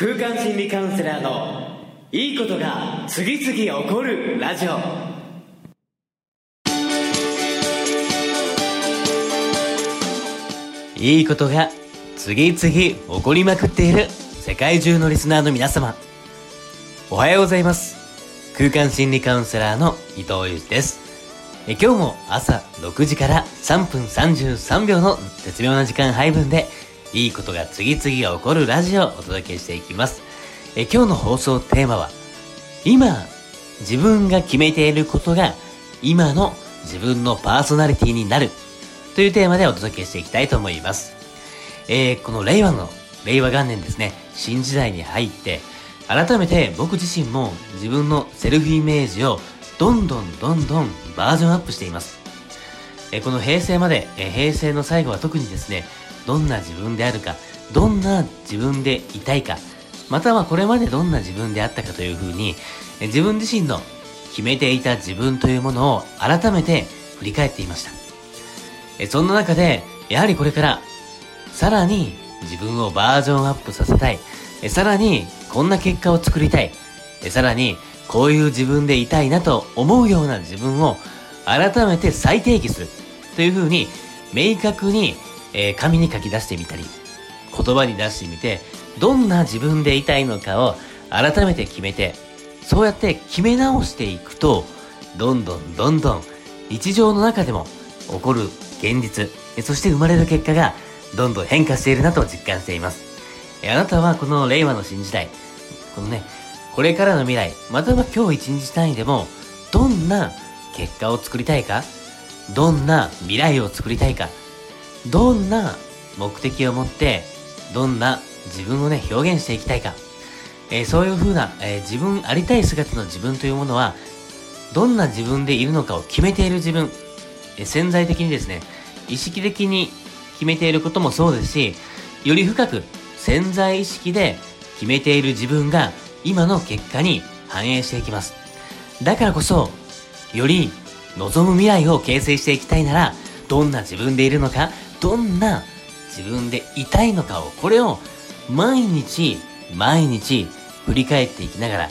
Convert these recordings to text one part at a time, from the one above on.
空間心理カウンセラーのいいことが次々起こるラジオ。いいことが次々起こりまくっている世界中のリスナーの皆様。おはようございます。空間心理カウンセラーの伊藤裕二です。え今日も朝6時から3分33秒の絶妙な時間配分でいいことが次々起こるラジオをお届けしていきますえ今日の放送テーマは今自分が決めていることが今の自分のパーソナリティになるというテーマでお届けしていきたいと思います。えー、この令和の、令和元年ですね、新時代に入って、改めて僕自身も自分のセルフイメージをどんどんどんどんバージョンアップしています。え、この平成まで、え、平成の最後は特にですね、どんな自分であるか、どんな自分でいたいか、またはこれまでどんな自分であったかというふうに、自分自身の決めていた自分というものを改めて振り返っていました。そんな中で、やはりこれから、さらに自分をバージョンアップさせたい。えさらに、こんな結果を作りたい。えさらに、こういう自分でいたいなと思うような自分を改めて再定義する。というふうに、明確に、えー、紙に書き出してみたり、言葉に出してみて、どんな自分でいたいのかを改めて決めて、そうやって決め直していくと、どんどんどんどん日常の中でも起こる現実、そして生まれる結果がどんどん変化しているなと実感しています。あなたはこの令和の新時代、このね、これからの未来、または今日一日単位でも、どんな結果を作りたいか、どんな未来を作りたいか、どんな目的を持って、どんな自分をね、表現していきたいか、えー、そういう風な、えー、自分ありたい姿の自分というものは、どんな自分でいるのかを決めている自分、え潜在的にですね、意識的に決めていることもそうですし、より深く潜在意識で決めている自分が今の結果に反映していきます。だからこそ、より望む未来を形成していきたいなら、どんな自分でいるのか、どんな自分でいたいのかを、これを毎日、毎日振り返っていきながら、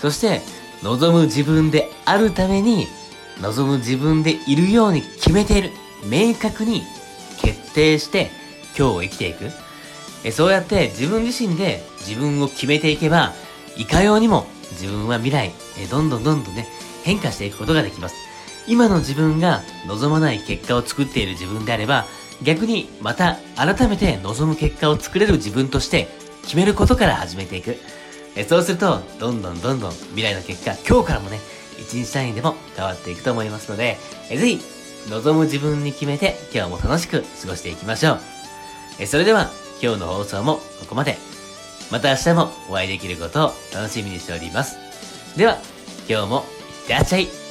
そして望む自分であるために望む自分でいるように決めている。明確に決定して今日を生きていく。えそうやって自分自身で自分を決めていけば、いかようにも自分は未来、えどんどんどんどんね、変化していくことができます。今の自分が望まない結果を作っている自分であれば、逆にまた改めて望む結果を作れる自分として決めることから始めていく。えそうすると、どんどんどんどん未来の結果、今日からもね、一日単位でも変わっていくと思いますので、えぜひ、望む自分に決めて今日も楽しく過ごしていきましょう。えそれでは、今日の放送もここまで。また明日もお会いできることを楽しみにしております。では、今日もいってらっしゃい。